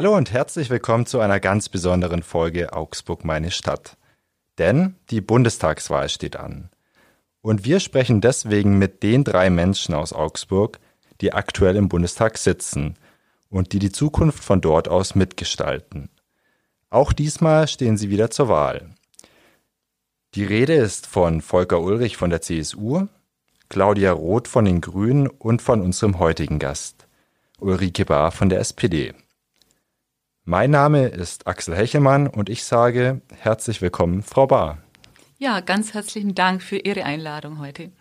Hallo und herzlich willkommen zu einer ganz besonderen Folge Augsburg meine Stadt. Denn die Bundestagswahl steht an. Und wir sprechen deswegen mit den drei Menschen aus Augsburg, die aktuell im Bundestag sitzen und die die Zukunft von dort aus mitgestalten. Auch diesmal stehen sie wieder zur Wahl. Die Rede ist von Volker Ulrich von der CSU, Claudia Roth von den Grünen und von unserem heutigen Gast, Ulrike Bahr von der SPD. Mein Name ist Axel Hechelmann und ich sage herzlich willkommen, Frau Bahr. Ja, ganz herzlichen Dank für Ihre Einladung heute.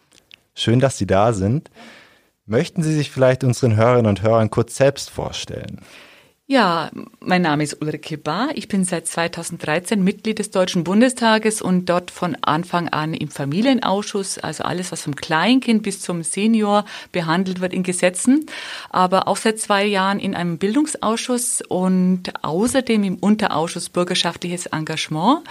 Schön, dass Sie da sind. Möchten Sie sich vielleicht unseren Hörerinnen und Hörern kurz selbst vorstellen? Ja, mein Name ist Ulrike Bahr. Ich bin seit 2013 Mitglied des Deutschen Bundestages und dort von Anfang an im Familienausschuss, also alles, was vom Kleinkind bis zum Senior behandelt wird in Gesetzen, aber auch seit zwei Jahren in einem Bildungsausschuss und außerdem im Unterausschuss Bürgerschaftliches Engagement.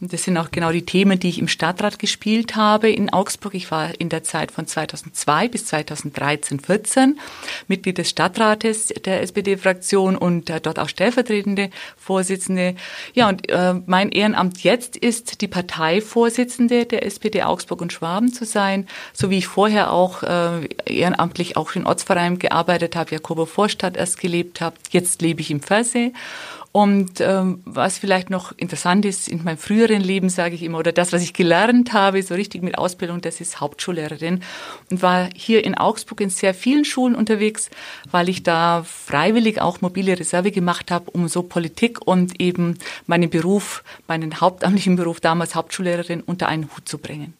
Und das sind auch genau die Themen, die ich im Stadtrat gespielt habe in Augsburg. Ich war in der Zeit von 2002 bis 2013, 14 Mitglied des Stadtrates der SPD-Fraktion und und äh, dort auch stellvertretende Vorsitzende. Ja, und äh, mein Ehrenamt jetzt ist, die Parteivorsitzende der SPD Augsburg und Schwaben zu sein, so wie ich vorher auch äh, ehrenamtlich auch in Ortsvereinen gearbeitet habe, Jakobo Vorstadt erst gelebt habe. Jetzt lebe ich im Versee und ähm, was vielleicht noch interessant ist, in meinem früheren Leben sage ich immer, oder das, was ich gelernt habe, so richtig mit Ausbildung, das ist Hauptschullehrerin und war hier in Augsburg in sehr vielen Schulen unterwegs, weil ich da freiwillig auch mobile Reserve gemacht habe, um so Politik und eben meinen Beruf, meinen hauptamtlichen Beruf damals Hauptschullehrerin unter einen Hut zu bringen.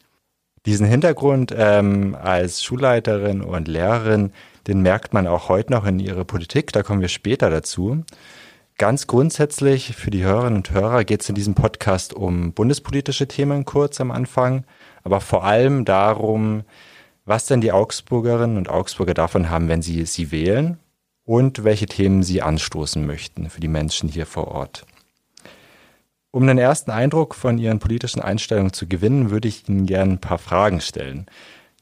Diesen Hintergrund ähm, als Schulleiterin und Lehrerin, den merkt man auch heute noch in ihrer Politik, da kommen wir später dazu. Ganz grundsätzlich für die Hörerinnen und Hörer geht es in diesem Podcast um bundespolitische Themen kurz am Anfang, aber vor allem darum, was denn die Augsburgerinnen und Augsburger davon haben, wenn sie sie wählen und welche Themen sie anstoßen möchten für die Menschen hier vor Ort. Um einen ersten Eindruck von Ihren politischen Einstellungen zu gewinnen, würde ich Ihnen gerne ein paar Fragen stellen.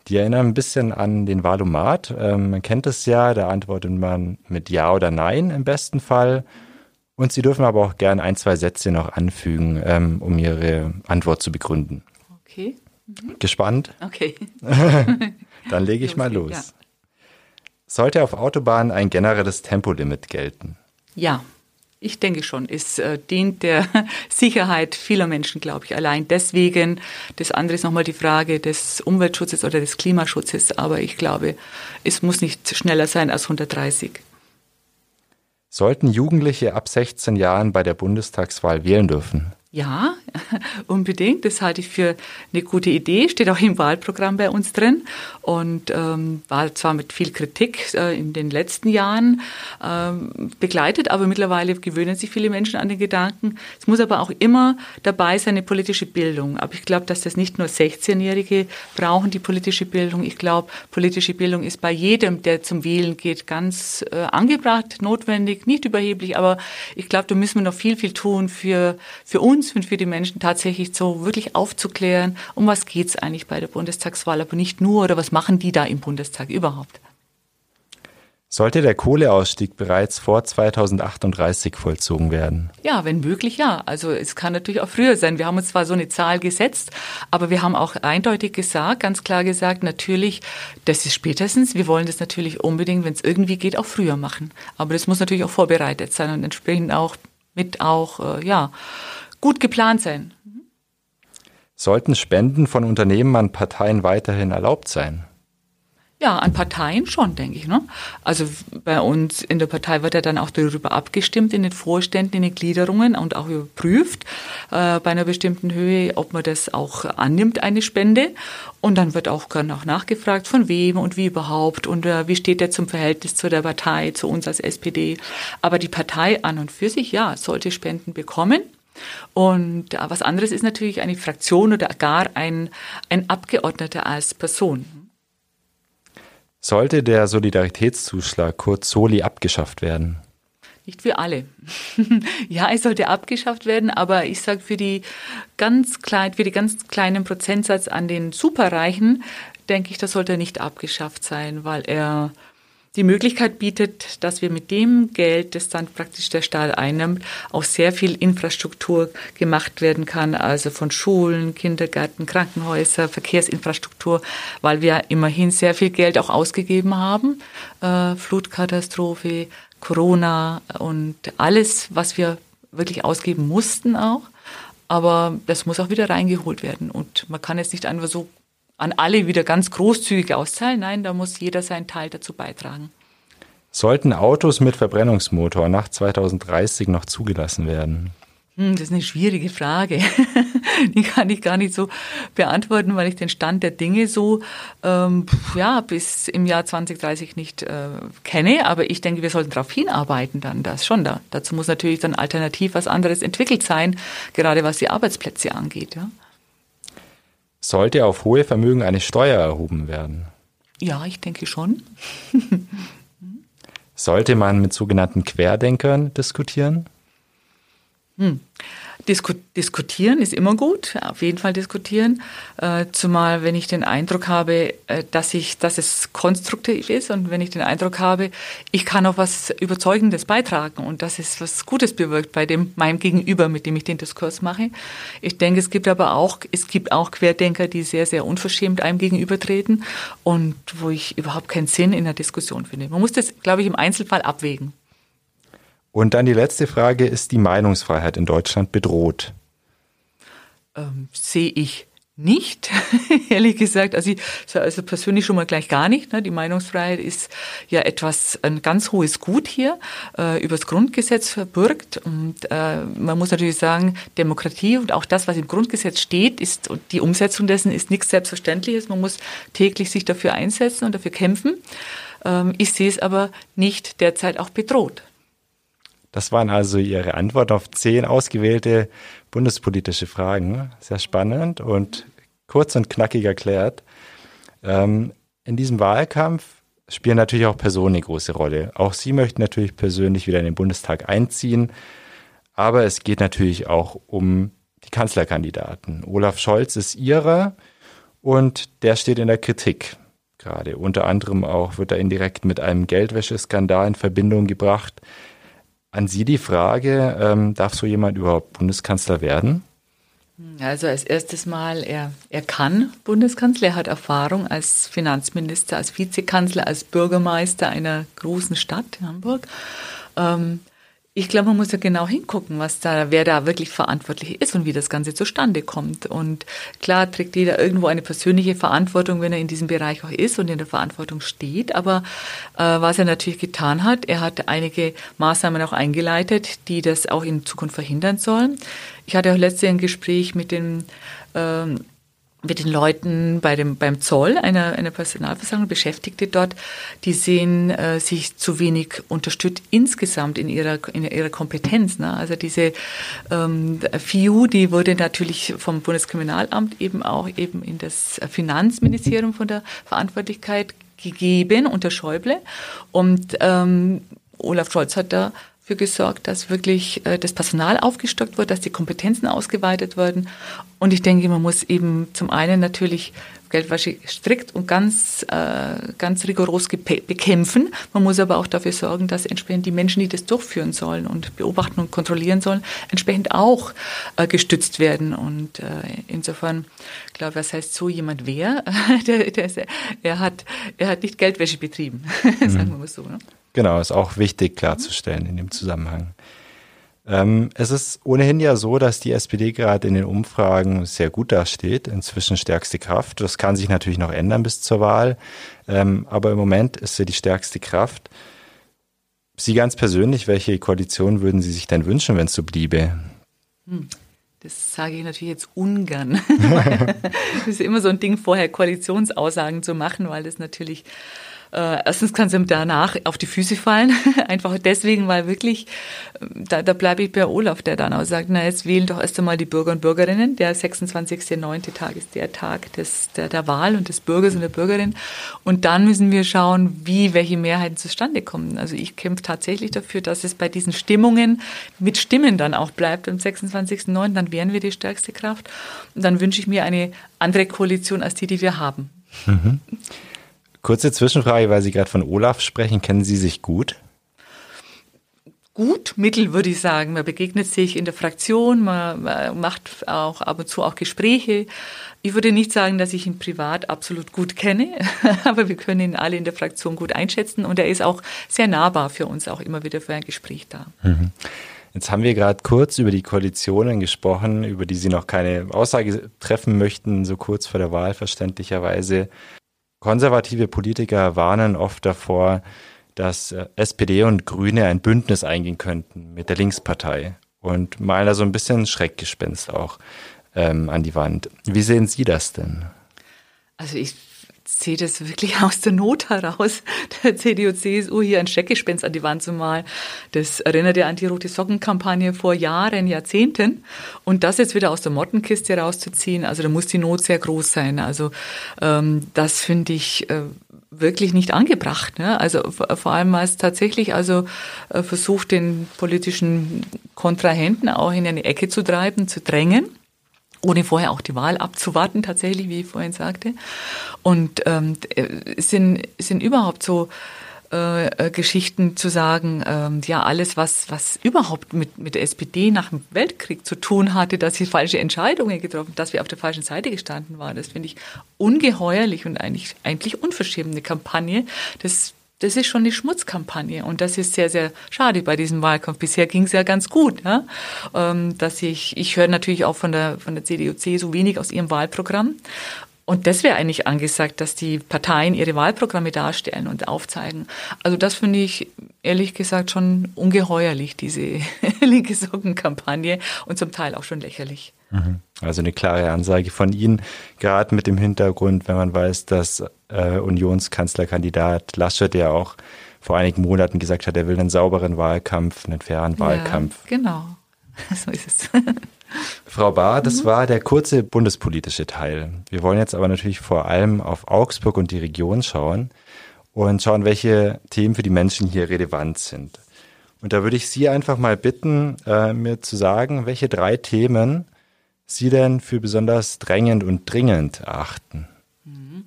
Die erinnern ein bisschen an den Wahlomat. Ähm, man kennt es ja, da antwortet man mit Ja oder Nein im besten Fall. Und Sie dürfen aber auch gerne ein, zwei Sätze noch anfügen, ähm, um Ihre Antwort zu begründen. Okay. Mhm. Gespannt? Okay. Dann lege ich mal los. Ja. Sollte auf Autobahnen ein generelles Tempolimit gelten? Ja. Ich denke schon. Es äh, dient der Sicherheit vieler Menschen, glaube ich, allein deswegen. Das andere ist nochmal die Frage des Umweltschutzes oder des Klimaschutzes. Aber ich glaube, es muss nicht schneller sein als 130. Sollten Jugendliche ab 16 Jahren bei der Bundestagswahl wählen dürfen? Ja, unbedingt. Das halte ich für eine gute Idee. Steht auch im Wahlprogramm bei uns drin und ähm, war zwar mit viel Kritik äh, in den letzten Jahren ähm, begleitet, aber mittlerweile gewöhnen sich viele Menschen an den Gedanken. Es muss aber auch immer dabei sein, eine politische Bildung. Aber ich glaube, dass das nicht nur 16-Jährige brauchen, die politische Bildung. Ich glaube, politische Bildung ist bei jedem, der zum Wählen geht, ganz äh, angebracht, notwendig, nicht überheblich. Aber ich glaube, da müssen wir noch viel, viel tun für, für uns und für die Menschen tatsächlich so wirklich aufzuklären, um was geht es eigentlich bei der Bundestagswahl, aber nicht nur oder was machen die da im Bundestag überhaupt. Sollte der Kohleausstieg bereits vor 2038 vollzogen werden? Ja, wenn möglich, ja. Also es kann natürlich auch früher sein. Wir haben uns zwar so eine Zahl gesetzt, aber wir haben auch eindeutig gesagt, ganz klar gesagt, natürlich, das ist spätestens. Wir wollen das natürlich unbedingt, wenn es irgendwie geht, auch früher machen. Aber das muss natürlich auch vorbereitet sein und entsprechend auch mit auch, äh, ja, gut geplant sein. Sollten Spenden von Unternehmen an Parteien weiterhin erlaubt sein? Ja, an Parteien schon, denke ich. Ne? Also bei uns in der Partei wird ja dann auch darüber abgestimmt in den Vorständen, in den Gliederungen und auch überprüft äh, bei einer bestimmten Höhe, ob man das auch annimmt, eine Spende. Und dann wird auch gerne auch nachgefragt, von wem und wie überhaupt und äh, wie steht der zum Verhältnis zu der Partei, zu uns als SPD. Aber die Partei an und für sich, ja, sollte Spenden bekommen. Und was anderes ist natürlich eine Fraktion oder gar ein, ein Abgeordneter als Person. Sollte der Solidaritätszuschlag kurz Soli abgeschafft werden? Nicht für alle. ja, es sollte abgeschafft werden, aber ich sage für die ganz klein, für die ganz kleinen Prozentsatz an den Superreichen, denke ich, das sollte nicht abgeschafft sein, weil er die Möglichkeit bietet, dass wir mit dem Geld, das dann praktisch der Staat einnimmt, auch sehr viel Infrastruktur gemacht werden kann, also von Schulen, Kindergärten, Krankenhäuser, Verkehrsinfrastruktur, weil wir immerhin sehr viel Geld auch ausgegeben haben. Äh, Flutkatastrophe, Corona und alles, was wir wirklich ausgeben mussten auch. Aber das muss auch wieder reingeholt werden. Und man kann jetzt nicht einfach so an alle wieder ganz großzügig auszahlen. Nein, da muss jeder seinen Teil dazu beitragen. Sollten Autos mit Verbrennungsmotor nach 2030 noch zugelassen werden? Hm, das ist eine schwierige Frage. Die kann ich gar nicht so beantworten, weil ich den Stand der Dinge so ähm, ja bis im Jahr 2030 nicht äh, kenne. Aber ich denke, wir sollten darauf hinarbeiten dann, das schon da. Dazu muss natürlich dann alternativ was anderes entwickelt sein, gerade was die Arbeitsplätze angeht. Ja. Sollte auf hohe Vermögen eine Steuer erhoben werden? Ja, ich denke schon. Sollte man mit sogenannten Querdenkern diskutieren? Hm. Disku diskutieren ist immer gut, auf jeden Fall diskutieren. Äh, zumal wenn ich den Eindruck habe, äh, dass ich, dass es konstruktiv ist und wenn ich den Eindruck habe, ich kann auch was Überzeugendes beitragen und dass es was Gutes bewirkt bei dem meinem Gegenüber, mit dem ich den Diskurs mache. Ich denke, es gibt aber auch, es gibt auch Querdenker, die sehr, sehr unverschämt einem gegenübertreten und wo ich überhaupt keinen Sinn in der Diskussion finde. Man muss das, glaube ich, im Einzelfall abwägen. Und dann die letzte Frage, ist die Meinungsfreiheit in Deutschland bedroht? Ähm, sehe ich nicht, ehrlich gesagt. Also, ich, also persönlich schon mal gleich gar nicht. Ne? Die Meinungsfreiheit ist ja etwas, ein ganz hohes Gut hier, äh, übers Grundgesetz verbürgt. Und äh, man muss natürlich sagen, Demokratie und auch das, was im Grundgesetz steht, ist, und die Umsetzung dessen ist nichts Selbstverständliches. Man muss täglich sich dafür einsetzen und dafür kämpfen. Ähm, ich sehe es aber nicht derzeit auch bedroht. Das waren also Ihre Antworten auf zehn ausgewählte bundespolitische Fragen. Sehr spannend und kurz und knackig erklärt. Ähm, in diesem Wahlkampf spielen natürlich auch Personen eine große Rolle. Auch Sie möchten natürlich persönlich wieder in den Bundestag einziehen. Aber es geht natürlich auch um die Kanzlerkandidaten. Olaf Scholz ist Ihrer und der steht in der Kritik gerade. Unter anderem auch wird er indirekt mit einem Geldwäscheskandal in Verbindung gebracht. An Sie die Frage, ähm, darf so jemand überhaupt Bundeskanzler werden? Also als erstes Mal, er, er kann Bundeskanzler, er hat Erfahrung als Finanzminister, als Vizekanzler, als Bürgermeister einer großen Stadt, Hamburg. Ähm, ich glaube, man muss ja genau hingucken, was da, wer da wirklich verantwortlich ist und wie das Ganze zustande kommt. Und klar trägt jeder irgendwo eine persönliche Verantwortung, wenn er in diesem Bereich auch ist und in der Verantwortung steht. Aber äh, was er natürlich getan hat, er hat einige Maßnahmen auch eingeleitet, die das auch in Zukunft verhindern sollen. Ich hatte auch letztens ein Gespräch mit den ähm, mit den Leuten bei dem, beim Zoll, einer, einer Personalversammlung, Beschäftigte dort, die sehen äh, sich zu wenig unterstützt insgesamt in ihrer, in ihrer Kompetenz. Ne? Also diese ähm, FIU, die wurde natürlich vom Bundeskriminalamt eben auch eben in das Finanzministerium von der Verantwortlichkeit gegeben unter Schäuble. Und ähm, Olaf Scholz hat da für gesorgt, dass wirklich äh, das Personal aufgestockt wird, dass die Kompetenzen ausgeweitet werden. Und ich denke, man muss eben zum einen natürlich Geldwäsche strikt und ganz, äh, ganz rigoros bekämpfen. Man muss aber auch dafür sorgen, dass entsprechend die Menschen, die das durchführen sollen und beobachten und kontrollieren sollen, entsprechend auch äh, gestützt werden. Und insofern, glaube ich, was heißt so jemand wer? der, der, er, hat, er hat nicht Geldwäsche betrieben, sagen wir mal so. Ne? Genau, ist auch wichtig klarzustellen in dem Zusammenhang. Ähm, es ist ohnehin ja so, dass die SPD gerade in den Umfragen sehr gut dasteht, inzwischen stärkste Kraft. Das kann sich natürlich noch ändern bis zur Wahl, ähm, aber im Moment ist sie die stärkste Kraft. Sie ganz persönlich, welche Koalition würden Sie sich denn wünschen, wenn es so bliebe? Hm. Das sage ich natürlich jetzt ungern. das ist immer so ein Ding, vorher Koalitionsaussagen zu machen, weil das natürlich äh, erstens kann es ihm danach auf die Füße fallen, einfach deswegen, weil wirklich, da, da bleibe ich bei Olaf, der dann auch sagt, na jetzt wählen doch erst einmal die Bürger und Bürgerinnen. Der 26.9. Tag ist der Tag des, der, der Wahl und des Bürgers und der Bürgerin. Und dann müssen wir schauen, wie welche Mehrheiten zustande kommen. Also ich kämpfe tatsächlich dafür, dass es bei diesen Stimmungen mit Stimmen dann auch bleibt am 26.9. Dann wären wir die stärkste Kraft. Und dann wünsche ich mir eine andere Koalition als die, die wir haben. Mhm. Kurze Zwischenfrage, weil Sie gerade von Olaf sprechen. Kennen Sie sich gut? gut, mittel würde ich sagen. Man begegnet sich in der Fraktion, man, man, macht auch ab und zu auch Gespräche. Ich würde nicht sagen, dass ich ihn privat absolut gut kenne, aber wir können ihn alle in der Fraktion gut einschätzen und er ist auch sehr nahbar für uns, auch immer wieder für ein Gespräch da. Mhm. Jetzt haben wir gerade kurz über die Koalitionen gesprochen, über die Sie noch keine Aussage treffen möchten, so kurz vor der Wahl verständlicherweise. Konservative Politiker warnen oft davor, dass äh, SPD und Grüne ein Bündnis eingehen könnten mit der Linkspartei und malen da so ein bisschen Schreckgespenst auch ähm, an die Wand. Wie sehen Sie das denn? Also ich sehe das wirklich aus der Not heraus, der CDU, CSU hier ein Schreckgespenst an die Wand zu malen. Das erinnert ja an die Rote Sockenkampagne vor Jahren, Jahrzehnten. Und das jetzt wieder aus der Mottenkiste rauszuziehen, also da muss die Not sehr groß sein. Also ähm, das finde ich äh, wirklich nicht angebracht. Ne? Also vor allem als tatsächlich also äh, versucht, den politischen Kontrahenten auch in eine Ecke zu treiben, zu drängen ohne vorher auch die Wahl abzuwarten, tatsächlich, wie ich vorhin sagte. Und ähm, sind, sind überhaupt so äh, äh, Geschichten zu sagen, ähm, ja, alles, was, was überhaupt mit, mit der SPD nach dem Weltkrieg zu tun hatte, dass sie falsche Entscheidungen getroffen, dass wir auf der falschen Seite gestanden waren, das finde ich ungeheuerlich und eigentlich, eigentlich unverschämt eine Kampagne. Das das ist schon eine Schmutzkampagne und das ist sehr, sehr schade bei diesem Wahlkampf. Bisher ging es ja ganz gut, ja? Ähm, dass ich, ich höre natürlich auch von der, von der CDU, CSU wenig aus ihrem Wahlprogramm und das wäre eigentlich angesagt, dass die Parteien ihre Wahlprogramme darstellen und aufzeigen. Also das finde ich ehrlich gesagt schon ungeheuerlich, diese linke Sockenkampagne und zum Teil auch schon lächerlich. Mhm. Also eine klare Ansage von Ihnen, gerade mit dem Hintergrund, wenn man weiß, dass äh, Unionskanzlerkandidat Laschet ja auch vor einigen Monaten gesagt hat, er will einen sauberen Wahlkampf, einen fairen Wahlkampf. Ja, genau, so ist es. Frau Bahr, das mhm. war der kurze bundespolitische Teil. Wir wollen jetzt aber natürlich vor allem auf Augsburg und die Region schauen und schauen, welche Themen für die Menschen hier relevant sind. Und da würde ich Sie einfach mal bitten, äh, mir zu sagen, welche drei Themen Sie denn für besonders drängend und dringend erachten. Mhm.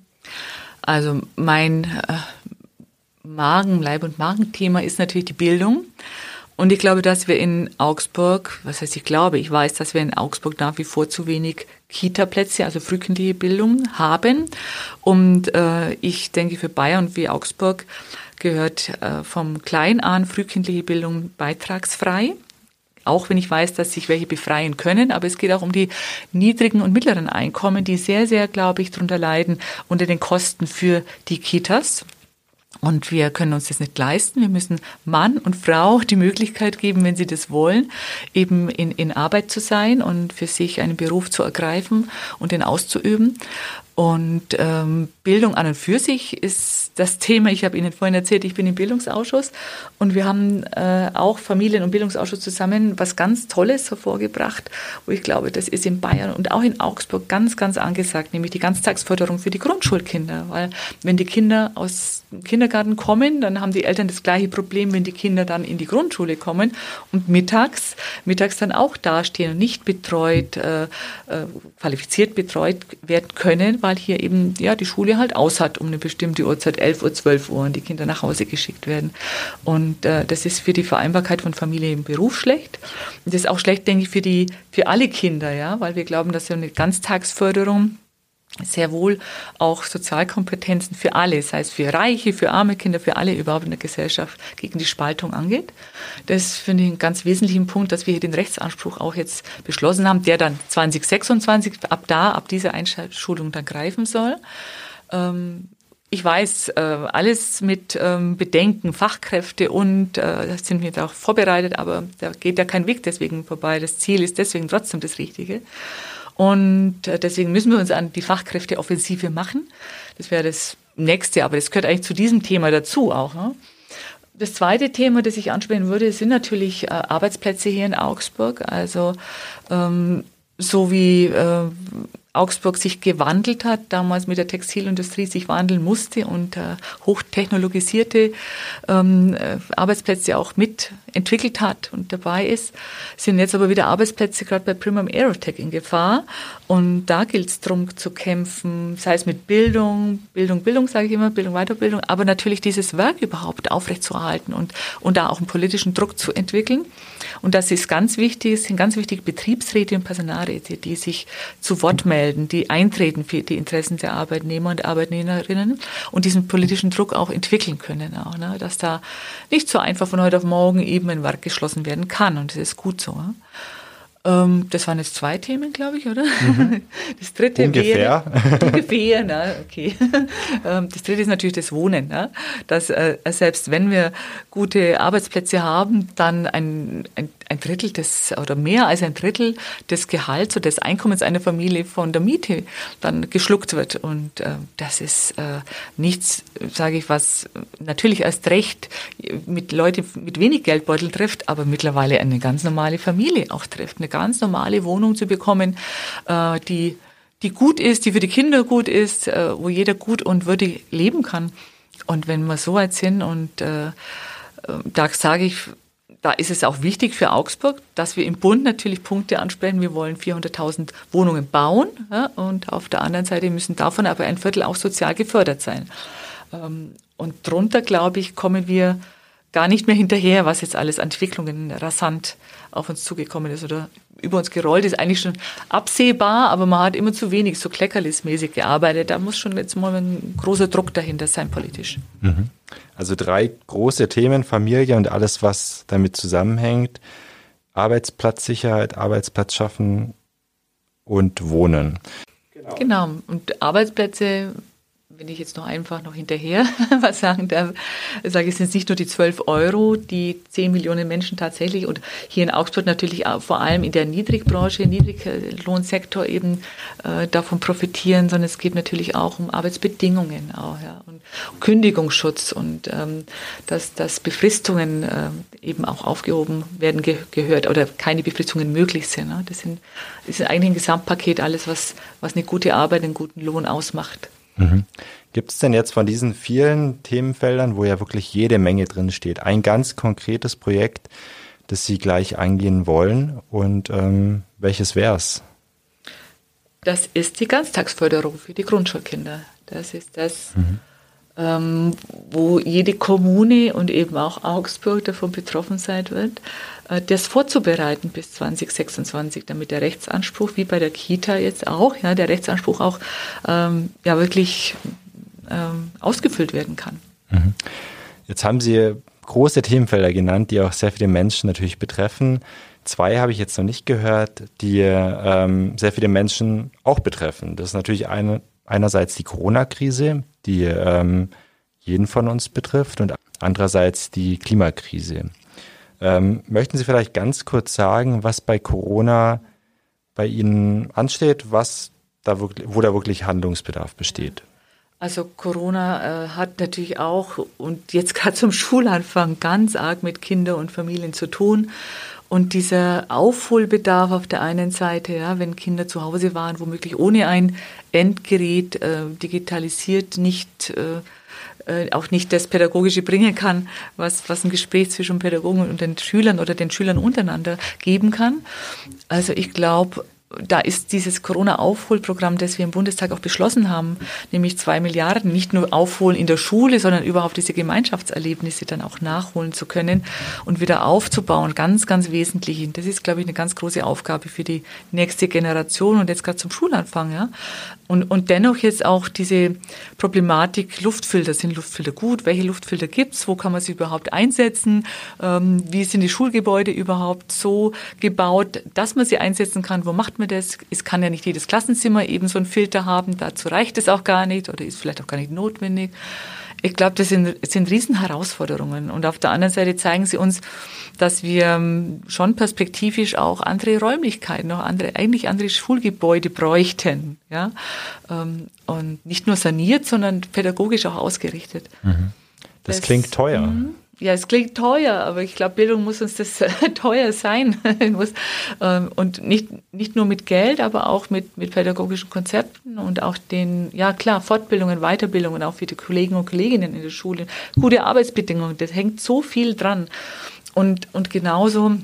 Also mein äh, Magen, Leib- und Magenthema ist natürlich die Bildung. Und ich glaube, dass wir in Augsburg, was heißt ich glaube, ich weiß, dass wir in Augsburg nach wie vor zu wenig Kita-Plätze, also frühkindliche Bildung haben. Und äh, ich denke, für Bayern wie Augsburg gehört äh, vom Klein an frühkindliche Bildung beitragsfrei. Auch wenn ich weiß, dass sich welche befreien können, aber es geht auch um die niedrigen und mittleren Einkommen, die sehr, sehr, glaube ich, darunter leiden unter den Kosten für die Kitas. Und wir können uns das nicht leisten. Wir müssen Mann und Frau die Möglichkeit geben, wenn sie das wollen, eben in, in Arbeit zu sein und für sich einen Beruf zu ergreifen und den auszuüben. Und ähm, Bildung an und für sich ist das Thema. Ich habe Ihnen vorhin erzählt, ich bin im Bildungsausschuss und wir haben äh, auch Familien- und Bildungsausschuss zusammen was ganz Tolles hervorgebracht, wo ich glaube, das ist in Bayern und auch in Augsburg ganz, ganz angesagt, nämlich die Ganztagsförderung für die Grundschulkinder. Weil wenn die Kinder aus dem Kindergarten kommen, dann haben die Eltern das gleiche Problem, wenn die Kinder dann in die Grundschule kommen und mittags, mittags dann auch dastehen und nicht betreut, äh, äh, qualifiziert betreut werden können, weil hier eben ja die Schule halt aus hat um eine bestimmte Uhrzeit, 11 Uhr, 12 Uhr, und die Kinder nach Hause geschickt werden. Und äh, das ist für die Vereinbarkeit von Familie und Beruf schlecht. Und das ist auch schlecht, denke ich, für die für alle Kinder, ja, weil wir glauben, dass so eine Ganztagsförderung sehr wohl auch Sozialkompetenzen für alle, sei es für reiche, für arme Kinder, für alle überhaupt in der Gesellschaft gegen die Spaltung angeht. Das finde ich einen ganz wesentlichen Punkt, dass wir hier den Rechtsanspruch auch jetzt beschlossen haben, der dann 2026 ab da, ab dieser Einschulung dann greifen soll. Ähm, ich weiß, äh, alles mit ähm, Bedenken, Fachkräfte und äh, sind wir da auch vorbereitet, aber da geht ja kein Weg deswegen vorbei. Das Ziel ist deswegen trotzdem das Richtige. Und äh, deswegen müssen wir uns an die Fachkräfteoffensive machen. Das wäre das nächste, aber das gehört eigentlich zu diesem Thema dazu auch. Ne? Das zweite Thema, das ich ansprechen würde, sind natürlich äh, Arbeitsplätze hier in Augsburg. Also ähm, so wie äh, Augsburg sich gewandelt hat, damals mit der Textilindustrie sich wandeln musste und äh, hochtechnologisierte ähm, äh, Arbeitsplätze auch mit entwickelt hat und dabei ist, sind jetzt aber wieder Arbeitsplätze gerade bei Primum Aerotech in Gefahr. Und da gilt es darum zu kämpfen, sei es mit Bildung, Bildung, Bildung, sage ich immer, Bildung, Weiterbildung, aber natürlich dieses Werk überhaupt aufrechtzuerhalten und, und da auch einen politischen Druck zu entwickeln. Und das ist ganz wichtig, es sind ganz wichtige Betriebsräte und Personalräte, die sich zu Wort melden, die eintreten für die Interessen der Arbeitnehmer und Arbeitnehmerinnen und diesen politischen Druck auch entwickeln können, auch, ne? dass da nicht so einfach von heute auf morgen eben ein Werk geschlossen werden kann. Und das ist gut so. Ähm, das waren jetzt zwei Themen, glaube ich, oder? Mhm. Das dritte ungefähr. wäre ungefähr, na, okay. Ähm, das dritte ist natürlich das Wohnen, ne? dass äh, selbst wenn wir gute Arbeitsplätze haben, dann ein, ein, ein Drittel des oder mehr als ein Drittel des Gehalts oder des Einkommens einer Familie von der Miete dann geschluckt wird und äh, das ist äh, nichts, sage ich, was natürlich erst recht mit Leuten mit wenig Geldbeutel trifft, aber mittlerweile eine ganz normale Familie auch trifft, eine ganz normale Wohnung zu bekommen, äh, die, die gut ist, die für die Kinder gut ist, äh, wo jeder gut und würdig leben kann. Und wenn wir so weit sind und äh, da sage ich, da ist es auch wichtig für Augsburg, dass wir im Bund natürlich Punkte ansprechen. Wir wollen 400.000 Wohnungen bauen ja, und auf der anderen Seite müssen davon aber ein Viertel auch sozial gefördert sein. Ähm, und drunter, glaube ich, kommen wir gar nicht mehr hinterher, was jetzt alles an Entwicklungen rasant auf uns zugekommen ist oder über uns gerollt ist, eigentlich schon absehbar, aber man hat immer zu wenig so kleckerlismäßig gearbeitet. Da muss schon jetzt mal ein großer Druck dahinter sein politisch. Mhm. Also drei große Themen, Familie und alles, was damit zusammenhängt. Arbeitsplatzsicherheit, Arbeitsplatz schaffen und Wohnen. Genau. genau. Und Arbeitsplätze wenn ich jetzt noch einfach noch hinterher was sagen darf, sage ich, es sind nicht nur die 12 Euro, die 10 Millionen Menschen tatsächlich und hier in Augsburg natürlich auch vor allem in der Niedrigbranche, Niedriglohnsektor eben äh, davon profitieren, sondern es geht natürlich auch um Arbeitsbedingungen auch, ja, und Kündigungsschutz und ähm, dass, dass Befristungen äh, eben auch aufgehoben werden ge gehört oder keine Befristungen möglich sind. Ne? Das, sind, das ist eigentlich ein Gesamtpaket, alles, was, was eine gute Arbeit, einen guten Lohn ausmacht. Mhm. Gibt es denn jetzt von diesen vielen Themenfeldern, wo ja wirklich jede Menge drin steht, ein ganz konkretes Projekt, das Sie gleich angehen wollen? Und ähm, welches wäre es? Das ist die Ganztagsförderung für die Grundschulkinder. Das ist das, mhm. Ähm, wo jede Kommune und eben auch Augsburg davon betroffen sein wird. Äh, das vorzubereiten bis 2026, damit der Rechtsanspruch, wie bei der Kita jetzt auch, ja, der Rechtsanspruch auch ähm, ja wirklich ähm, ausgefüllt werden kann. Mhm. Jetzt haben Sie große Themenfelder genannt, die auch sehr viele Menschen natürlich betreffen. Zwei habe ich jetzt noch nicht gehört, die ähm, sehr viele Menschen auch betreffen. Das ist natürlich eine, einerseits die Corona-Krise, die ähm, jeden von uns betrifft, und andererseits die Klimakrise. Ähm, möchten Sie vielleicht ganz kurz sagen, was bei Corona bei Ihnen ansteht, was da wirklich, wo da wirklich Handlungsbedarf besteht? Also Corona äh, hat natürlich auch und jetzt gerade zum Schulanfang ganz arg mit Kinder und Familien zu tun. Und dieser Aufholbedarf auf der einen Seite, ja, wenn Kinder zu Hause waren, womöglich ohne ein Endgerät äh, digitalisiert nicht äh, äh, auch nicht das Pädagogische bringen kann, was, was ein Gespräch zwischen Pädagogen und den Schülern oder den Schülern untereinander geben kann. Also ich glaube, da ist dieses Corona-Aufholprogramm, das wir im Bundestag auch beschlossen haben, nämlich zwei Milliarden, nicht nur aufholen in der Schule, sondern überhaupt diese Gemeinschaftserlebnisse dann auch nachholen zu können und wieder aufzubauen, ganz, ganz wesentlich. Das ist, glaube ich, eine ganz große Aufgabe für die nächste Generation und jetzt gerade zum Schulanfang. Ja. Und, und dennoch jetzt auch diese Problematik Luftfilter. Sind Luftfilter gut? Welche Luftfilter gibt's? Wo kann man sie überhaupt einsetzen? Ähm, wie sind die Schulgebäude überhaupt so gebaut, dass man sie einsetzen kann? Wo macht man das? Es kann ja nicht jedes Klassenzimmer eben so einen Filter haben. Dazu reicht es auch gar nicht oder ist vielleicht auch gar nicht notwendig. Ich glaube, das sind, sind Riesenherausforderungen. Und auf der anderen Seite zeigen sie uns, dass wir ähm, schon perspektivisch auch andere Räumlichkeiten, auch andere, eigentlich andere Schulgebäude bräuchten. Ja? Ähm, und nicht nur saniert, sondern pädagogisch auch ausgerichtet. Mhm. Das, das, klingt teuer. Ja, es klingt teuer, aber ich glaube, Bildung muss uns das teuer sein. Ähm, und nicht, nicht nur mit Geld, aber auch mit, mit pädagogischen Konzepten und auch den, ja klar, Fortbildungen, Weiterbildungen auch für die Kollegen und Kolleginnen in der Schule. Gute Arbeitsbedingungen, das hängt so viel dran. und, und genauso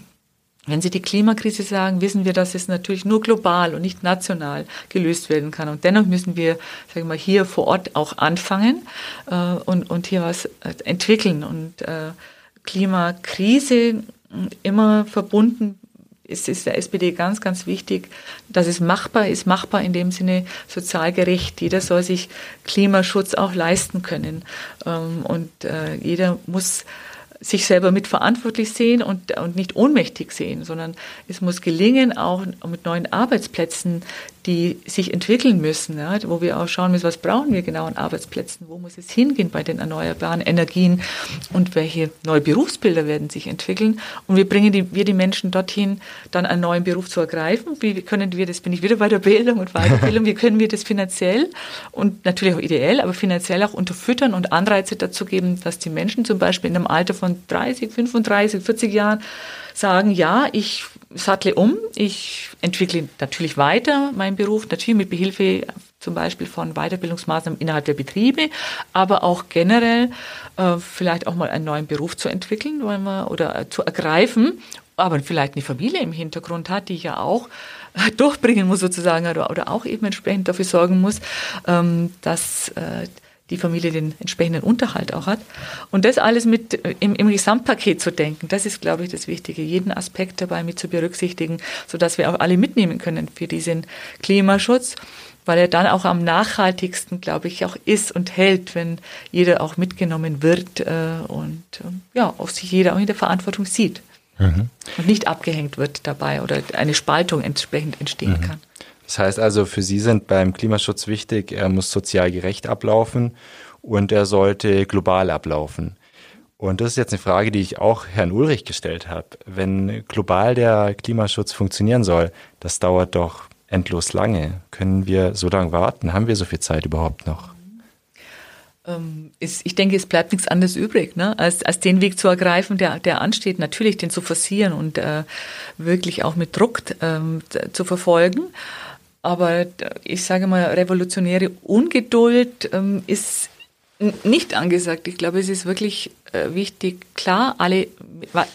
wenn Sie die Klimakrise sagen, wissen wir, dass es natürlich nur global und nicht national gelöst werden kann. Und dennoch müssen wir, sagen wir mal, hier vor Ort auch anfangen äh, und, und hier was äh, entwickeln. Und äh, Klimakrise immer verbunden ist, ist der SPD ganz, ganz wichtig, dass es machbar ist, machbar in dem Sinne sozial gerecht. Jeder soll sich Klimaschutz auch leisten können. Ähm, und äh, jeder muss sich selber mitverantwortlich sehen und, und nicht ohnmächtig sehen, sondern es muss gelingen, auch mit neuen Arbeitsplätzen die sich entwickeln müssen, ja, wo wir auch schauen müssen, was brauchen wir genau an Arbeitsplätzen, wo muss es hingehen bei den erneuerbaren Energien und welche neue Berufsbilder werden sich entwickeln. Und wie bringen die, wir die Menschen dorthin, dann einen neuen Beruf zu ergreifen, wie können wir das, bin ich wieder bei der Bildung und Weiterbildung, wie können wir das finanziell und natürlich auch ideell, aber finanziell auch unterfüttern und Anreize dazu geben, dass die Menschen zum Beispiel in einem Alter von 30, 35, 40 Jahren sagen, ja, ich sattle um, ich entwickle natürlich weiter meinen Beruf, natürlich mit Behilfe zum Beispiel von Weiterbildungsmaßnahmen innerhalb der Betriebe, aber auch generell äh, vielleicht auch mal einen neuen Beruf zu entwickeln wollen wir, oder äh, zu ergreifen, aber vielleicht eine Familie im Hintergrund hat, die ja auch äh, durchbringen muss sozusagen oder, oder auch eben entsprechend dafür sorgen muss, ähm, dass äh, die Familie den entsprechenden Unterhalt auch hat. Und das alles mit äh, im, im Gesamtpaket zu denken, das ist, glaube ich, das Wichtige, jeden Aspekt dabei mit zu berücksichtigen, sodass wir auch alle mitnehmen können für diesen Klimaschutz weil er dann auch am nachhaltigsten, glaube ich, auch ist und hält, wenn jeder auch mitgenommen wird äh, und äh, ja, auf sich jeder auch in der Verantwortung sieht mhm. und nicht abgehängt wird dabei oder eine Spaltung entsprechend entstehen mhm. kann. Das heißt also, für Sie sind beim Klimaschutz wichtig, er muss sozial gerecht ablaufen und er sollte global ablaufen. Und das ist jetzt eine Frage, die ich auch Herrn Ulrich gestellt habe. Wenn global der Klimaschutz funktionieren soll, das dauert doch endlos lange. Können wir so lange warten? Haben wir so viel Zeit überhaupt noch? Ähm, ich denke, es bleibt nichts anderes übrig, ne? als, als den Weg zu ergreifen, der, der ansteht, natürlich den zu forcieren und äh, wirklich auch mit Druck ähm, zu verfolgen. Aber ich sage mal, revolutionäre Ungeduld ähm, ist nicht angesagt. Ich glaube, es ist wirklich äh, wichtig, klar, alle,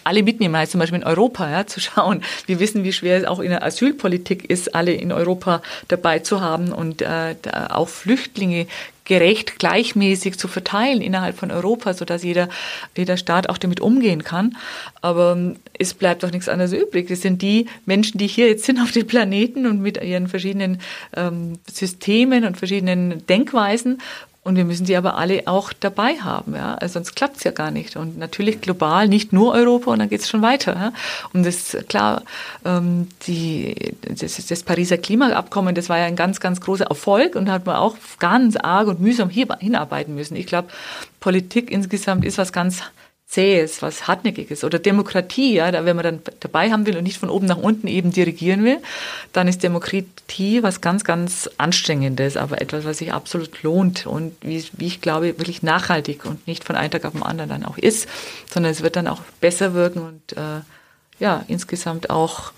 alle mitnehmen, heißt zum Beispiel in Europa, ja, zu schauen. Wir wissen, wie schwer es auch in der Asylpolitik ist, alle in Europa dabei zu haben und äh, auch Flüchtlinge gerecht, gleichmäßig zu verteilen innerhalb von Europa, so dass jeder, jeder Staat auch damit umgehen kann. Aber ähm, es bleibt doch nichts anderes übrig. Das sind die Menschen, die hier jetzt sind auf dem Planeten und mit ihren verschiedenen ähm, Systemen und verschiedenen Denkweisen und wir müssen die aber alle auch dabei haben, ja. Also sonst klappt's ja gar nicht. Und natürlich global, nicht nur Europa, und dann geht's schon weiter. Ja? Und das klar, ähm, die, das, das Pariser Klimaabkommen, das war ja ein ganz, ganz großer Erfolg und hat man auch ganz arg und mühsam hier hinarbeiten müssen. Ich glaube, Politik insgesamt ist was ganz Zähes, was Hartnäckiges oder Demokratie, ja, da, wenn man dann dabei haben will und nicht von oben nach unten eben dirigieren will, dann ist Demokratie was ganz, ganz Anstrengendes, aber etwas, was sich absolut lohnt und wie, wie ich glaube, wirklich nachhaltig und nicht von einem Tag auf den anderen dann auch ist, sondern es wird dann auch besser wirken und äh, ja, insgesamt auch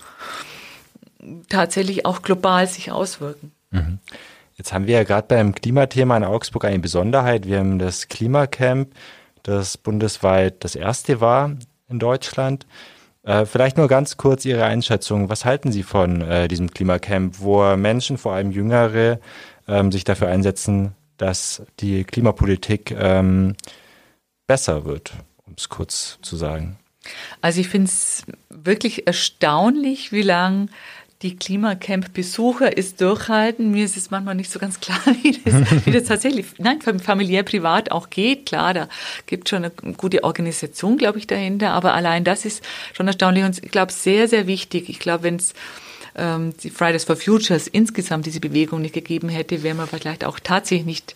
tatsächlich auch global sich auswirken. Mhm. Jetzt haben wir ja gerade beim Klimathema in Augsburg eine Besonderheit. Wir haben das Klimacamp das bundesweit das erste war in Deutschland. Äh, vielleicht nur ganz kurz Ihre Einschätzung. Was halten Sie von äh, diesem Klimacamp, wo Menschen, vor allem Jüngere, ähm, sich dafür einsetzen, dass die Klimapolitik ähm, besser wird, um es kurz zu sagen? Also ich finde es wirklich erstaunlich, wie lang die Klimacamp-Besucher es durchhalten. Mir ist es manchmal nicht so ganz klar, wie das, wie das tatsächlich, nein, familiär, privat auch geht. Klar, da gibt schon eine gute Organisation, glaube ich, dahinter. Aber allein das ist schon erstaunlich und ich glaube, sehr, sehr wichtig. Ich glaube, wenn es ähm, die Fridays for Futures insgesamt diese Bewegung nicht gegeben hätte, wären wir vielleicht auch tatsächlich nicht,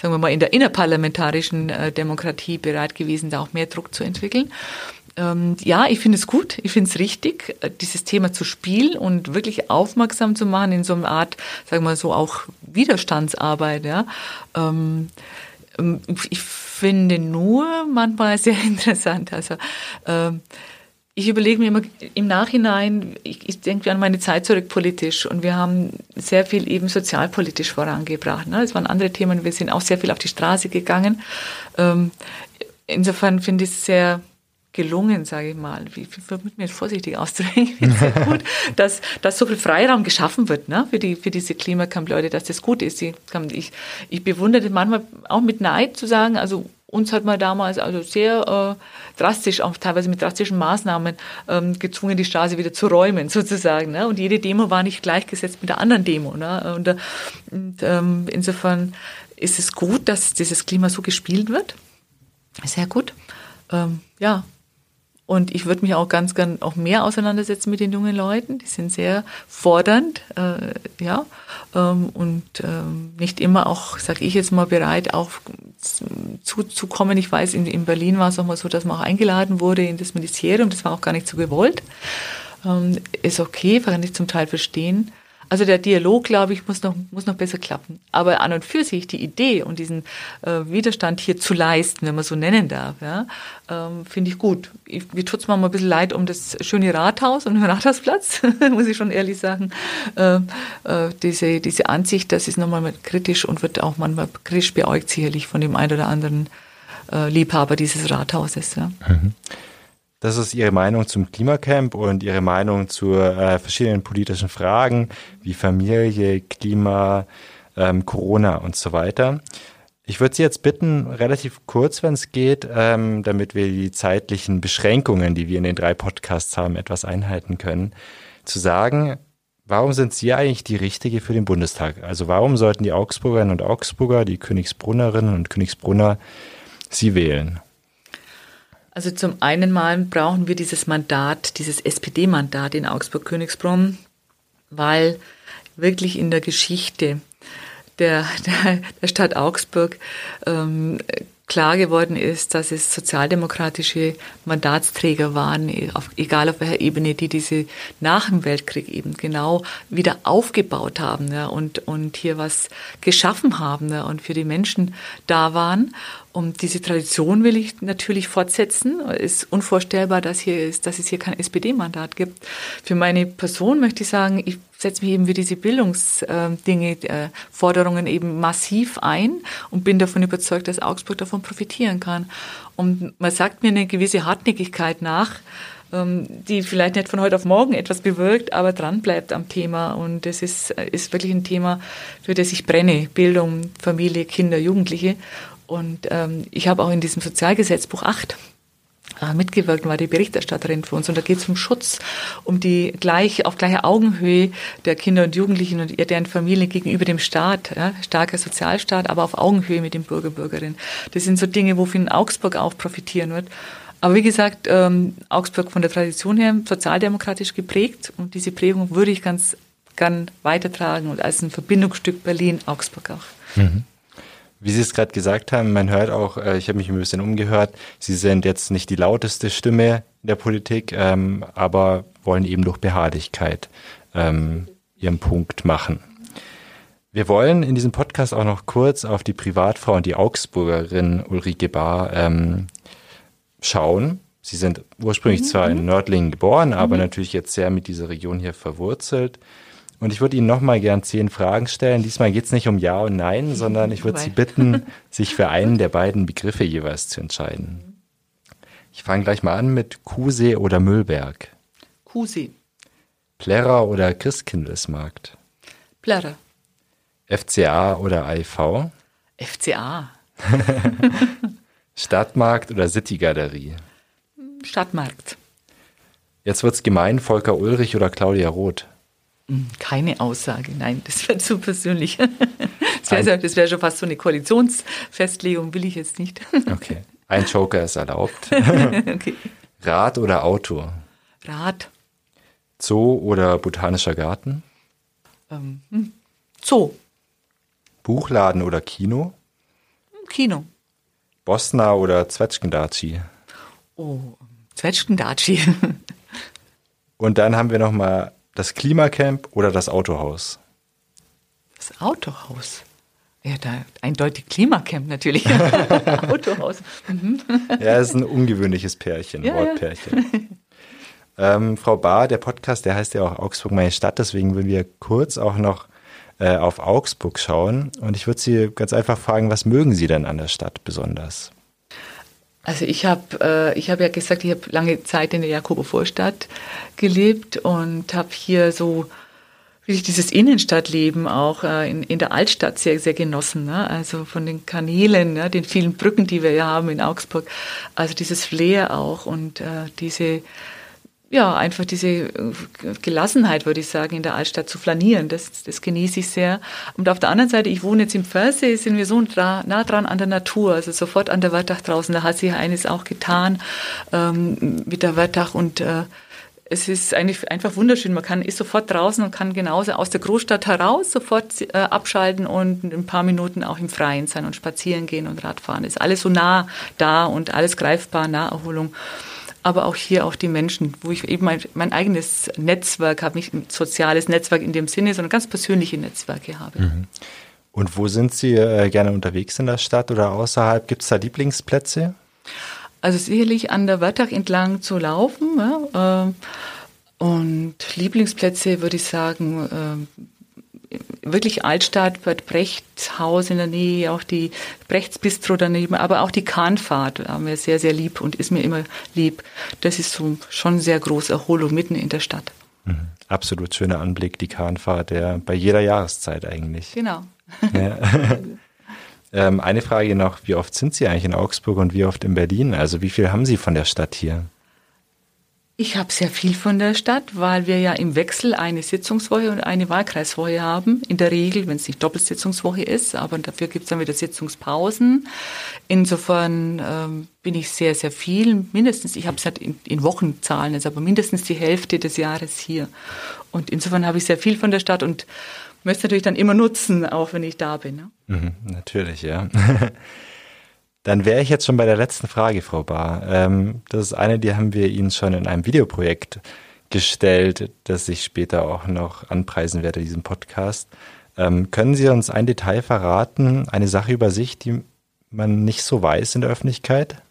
sagen wir mal, in der innerparlamentarischen äh, Demokratie bereit gewesen, da auch mehr Druck zu entwickeln. Ähm, ja, ich finde es gut, ich finde es richtig, äh, dieses Thema zu spielen und wirklich aufmerksam zu machen in so einer Art, sagen wir mal so, auch Widerstandsarbeit. Ja. Ähm, ähm ich finde nur manchmal sehr interessant. Also ähm, ich überlege mir immer im Nachhinein, ich, ich denke an meine Zeit zurück politisch und wir haben sehr viel eben sozialpolitisch vorangebracht. Ne? Es waren andere Themen, wir sind auch sehr viel auf die Straße gegangen. Ähm, insofern finde ich es sehr gelungen, sage ich mal, wie mit mir vorsichtig auszudrücken, sehr gut, dass, dass so viel Freiraum geschaffen wird ne, für, die, für diese Klimacamp-Leute, dass das gut ist. Ich, ich bewundere das manchmal auch mit Neid zu sagen, also uns hat man damals also sehr äh, drastisch, auch teilweise mit drastischen Maßnahmen ähm, gezwungen, die Straße wieder zu räumen, sozusagen. Ne? Und jede Demo war nicht gleichgesetzt mit der anderen Demo. Ne? Und, und ähm, insofern ist es gut, dass dieses Klima so gespielt wird. Sehr gut. Ähm, ja, und ich würde mich auch ganz gern auch mehr auseinandersetzen mit den jungen Leuten. Die sind sehr fordernd, äh, ja, ähm, und ähm, nicht immer auch, sage ich jetzt mal, bereit, auch zuzukommen. Ich weiß, in, in Berlin war es auch mal so, dass man auch eingeladen wurde in das Ministerium. Das war auch gar nicht so gewollt. Ähm, ist okay, kann ich zum Teil verstehen. Also der Dialog, glaube ich, muss noch, muss noch besser klappen. Aber an und für sich die Idee und diesen äh, Widerstand hier zu leisten, wenn man so nennen darf, ja, ähm, finde ich gut. Ich, mir tut es manchmal ein bisschen leid um das schöne Rathaus und den Rathausplatz, muss ich schon ehrlich sagen. Äh, äh, diese, diese Ansicht, das ist nochmal kritisch und wird auch manchmal kritisch beäugt sicherlich von dem einen oder anderen äh, Liebhaber dieses Rathauses. Ja. Mhm. Das ist Ihre Meinung zum Klimacamp und Ihre Meinung zu äh, verschiedenen politischen Fragen wie Familie, Klima, ähm, Corona und so weiter. Ich würde Sie jetzt bitten, relativ kurz, wenn es geht, ähm, damit wir die zeitlichen Beschränkungen, die wir in den drei Podcasts haben, etwas einhalten können, zu sagen, warum sind Sie eigentlich die Richtige für den Bundestag? Also warum sollten die Augsburgerinnen und Augsburger, die Königsbrunnerinnen und Königsbrunner Sie wählen? Also zum einen mal brauchen wir dieses Mandat, dieses SPD-Mandat in Augsburg-Königsbrunn, weil wirklich in der Geschichte der, der, der Stadt Augsburg ähm, klar geworden ist, dass es sozialdemokratische Mandatsträger waren, egal auf welcher Ebene, die diese nach dem Weltkrieg eben genau wieder aufgebaut haben ja, und, und hier was geschaffen haben ja, und für die Menschen da waren. Und diese Tradition will ich natürlich fortsetzen. Es ist unvorstellbar, dass, hier ist, dass es hier kein SPD-Mandat gibt. Für meine Person möchte ich sagen, ich setze mich eben für diese Bildungsdinge, äh, Forderungen eben massiv ein und bin davon überzeugt, dass Augsburg davon profitieren kann. Und man sagt mir eine gewisse Hartnäckigkeit nach, ähm, die vielleicht nicht von heute auf morgen etwas bewirkt, aber dran bleibt am Thema. Und es ist, ist wirklich ein Thema, für das ich brenne. Bildung, Familie, Kinder, Jugendliche. Und ähm, ich habe auch in diesem Sozialgesetzbuch 8 äh, mitgewirkt und war die Berichterstatterin für uns. Und da geht es um Schutz, um die gleich auf gleicher Augenhöhe der Kinder und Jugendlichen und deren Familien gegenüber dem Staat, ja, starker Sozialstaat, aber auf Augenhöhe mit den Bürger, Bürgerinnen. Das sind so Dinge, wofür Augsburg auch profitieren wird. Aber wie gesagt, ähm, Augsburg von der Tradition her sozialdemokratisch geprägt und diese Prägung würde ich ganz gern weitertragen und als ein Verbindungsstück Berlin-Augsburg auch. Mhm. Wie Sie es gerade gesagt haben, man hört auch, äh, ich habe mich ein bisschen umgehört, Sie sind jetzt nicht die lauteste Stimme in der Politik, ähm, aber wollen eben durch Beharrlichkeit ähm, Ihren Punkt machen. Wir wollen in diesem Podcast auch noch kurz auf die Privatfrau und die Augsburgerin Ulrike Bahr ähm, schauen. Sie sind ursprünglich mhm. zwar in mhm. Nördlingen geboren, aber mhm. natürlich jetzt sehr mit dieser Region hier verwurzelt. Und ich würde Ihnen nochmal gern zehn Fragen stellen. Diesmal geht es nicht um Ja und Nein, sondern ich würde Sie bitten, sich für einen der beiden Begriffe jeweils zu entscheiden. Ich fange gleich mal an mit Kusee oder Müllberg. Kusee. Plärrer oder Christkindlesmarkt? Plärrer. FCA oder AIV? FCA. Stadtmarkt oder Citygalerie? Stadtmarkt. Jetzt wird's gemein, Volker Ulrich oder Claudia Roth? Hm, keine Aussage, nein, das wäre zu persönlich. Das wäre wär schon fast so eine Koalitionsfestlegung, will ich jetzt nicht. Okay, ein Joker ist erlaubt. okay. Rad oder Auto? Rad. Zoo oder botanischer Garten? Ähm, hm, Zoo. Buchladen oder Kino? Kino. Bosna oder Zwetschgendatschi? Oh, Zwetschgendatschi. Und dann haben wir noch mal das Klimacamp oder das Autohaus? Das Autohaus. Ja, da eindeutig Klimacamp natürlich. Autohaus. Mhm. Ja, es ist ein ungewöhnliches Pärchen, ja, Wortpärchen. Ja. Ähm, Frau Bahr, der Podcast, der heißt ja auch Augsburg meine Stadt, deswegen würden wir kurz auch noch äh, auf Augsburg schauen. Und ich würde Sie ganz einfach fragen, was mögen Sie denn an der Stadt besonders? Also ich habe äh, ich habe ja gesagt, ich habe lange Zeit in der Jakobo Vorstadt gelebt und habe hier so wirklich dieses Innenstadtleben auch äh, in, in der Altstadt sehr, sehr genossen. Ne? Also von den Kanälen, ne? den vielen Brücken, die wir ja haben in Augsburg. Also dieses Flair auch und äh, diese, ja, einfach diese äh, Gelassenheit, würde ich sagen, in der Altstadt zu flanieren. Das, das genieße ich sehr. Und auf der anderen Seite, ich wohne jetzt im Pfersee, sind wir so nah dran an der Natur, also sofort an der Wörtach draußen. Da hat sich eines auch getan ähm, mit der Wörtach und äh, es ist eigentlich einfach wunderschön. Man kann ist sofort draußen und kann genauso aus der Großstadt heraus sofort äh, abschalten und in ein paar Minuten auch im Freien sein und spazieren gehen und Radfahren. Ist alles so nah da und alles greifbar, Naherholung. Aber auch hier auch die Menschen, wo ich eben mein, mein eigenes Netzwerk habe, nicht ein soziales Netzwerk in dem Sinne, sondern ganz persönliche Netzwerke habe. Mhm. Und wo sind Sie äh, gerne unterwegs in der Stadt oder außerhalb? Gibt es da Lieblingsplätze? Also sicherlich an der Wörthach entlang zu laufen. Ja, äh, und Lieblingsplätze würde ich sagen, äh, wirklich Altstadt, Bad Brechts Haus in der Nähe, auch die Brechts Bistro daneben, aber auch die Kahnfahrt war mir sehr, sehr lieb und ist mir immer lieb. Das ist so schon sehr große Erholung mitten in der Stadt. Mhm. Absolut schöner Anblick, die Kahnfahrt, ja, bei jeder Jahreszeit eigentlich. Genau. Ja. Ähm, eine Frage noch, wie oft sind Sie eigentlich in Augsburg und wie oft in Berlin? Also wie viel haben Sie von der Stadt hier? Ich habe sehr viel von der Stadt, weil wir ja im Wechsel eine Sitzungswoche und eine Wahlkreiswoche haben. In der Regel, wenn es nicht Doppelsitzungswoche ist, aber dafür gibt es dann wieder Sitzungspausen. Insofern ähm, bin ich sehr, sehr viel, mindestens, ich habe es halt in, in Wochenzahlen, also aber mindestens die Hälfte des Jahres hier. Und insofern habe ich sehr viel von der Stadt und möchte natürlich dann immer nutzen, auch wenn ich da bin. Ne? Mhm, natürlich, ja. Dann wäre ich jetzt schon bei der letzten Frage, Frau Bahr. Ähm, das ist eine, die haben wir Ihnen schon in einem Videoprojekt gestellt, das ich später auch noch anpreisen werde, diesem Podcast. Ähm, können Sie uns ein Detail verraten, eine Sache über sich, die man nicht so weiß in der Öffentlichkeit?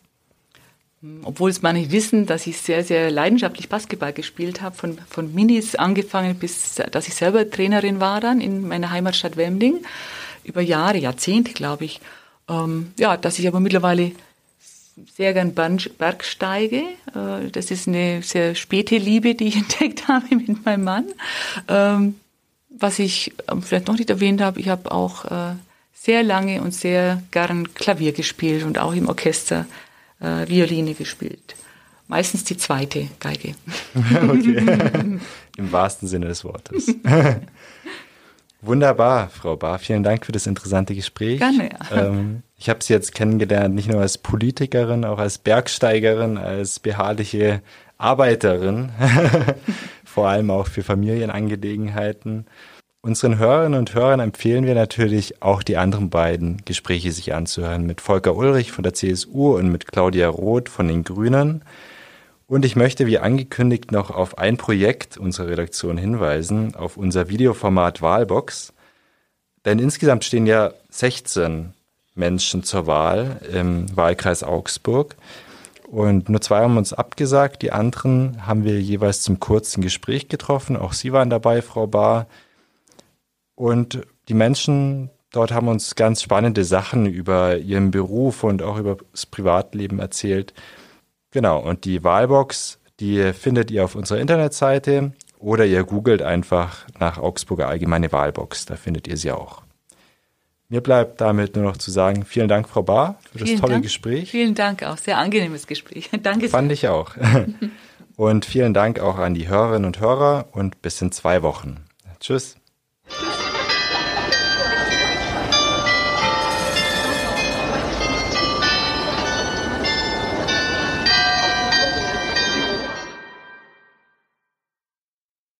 Obwohl es manche wissen, dass ich sehr, sehr leidenschaftlich Basketball gespielt habe, von, von Minis angefangen bis, dass ich selber Trainerin war dann in meiner Heimatstadt Wemding, über Jahre, Jahrzehnte, glaube ich. Ähm, ja, dass ich aber mittlerweile sehr gern Berg steige. Äh, das ist eine sehr späte Liebe, die ich entdeckt habe mit meinem Mann. Ähm, was ich ähm, vielleicht noch nicht erwähnt habe, ich habe auch äh, sehr lange und sehr gern Klavier gespielt und auch im Orchester äh, Violine gespielt. Meistens die zweite Geige. okay. Im wahrsten Sinne des Wortes. Wunderbar, Frau Bar. Vielen Dank für das interessante Gespräch. Gerne. Ja. Ähm, ich habe Sie jetzt kennengelernt, nicht nur als Politikerin, auch als Bergsteigerin, als beharrliche Arbeiterin, vor allem auch für Familienangelegenheiten. Unseren Hörerinnen und Hörern empfehlen wir natürlich auch die anderen beiden Gespräche sich anzuhören mit Volker Ulrich von der CSU und mit Claudia Roth von den Grünen. Und ich möchte wie angekündigt noch auf ein Projekt unserer Redaktion hinweisen, auf unser Videoformat Wahlbox. Denn insgesamt stehen ja 16 Menschen zur Wahl im Wahlkreis Augsburg. Und nur zwei haben uns abgesagt, die anderen haben wir jeweils zum kurzen Gespräch getroffen. Auch Sie waren dabei, Frau Bahr. Und die Menschen dort haben uns ganz spannende Sachen über ihren Beruf und auch über das Privatleben erzählt. Genau, und die Wahlbox, die findet ihr auf unserer Internetseite oder ihr googelt einfach nach Augsburger Allgemeine Wahlbox, da findet ihr sie auch. Mir bleibt damit nur noch zu sagen, vielen Dank, Frau Bahr, für das vielen tolle Dank. Gespräch. Vielen Dank auch, sehr angenehmes Gespräch. Danke. Fand ich auch. Und vielen Dank auch an die Hörerinnen und Hörer und bis in zwei Wochen. Tschüss. Tschüss.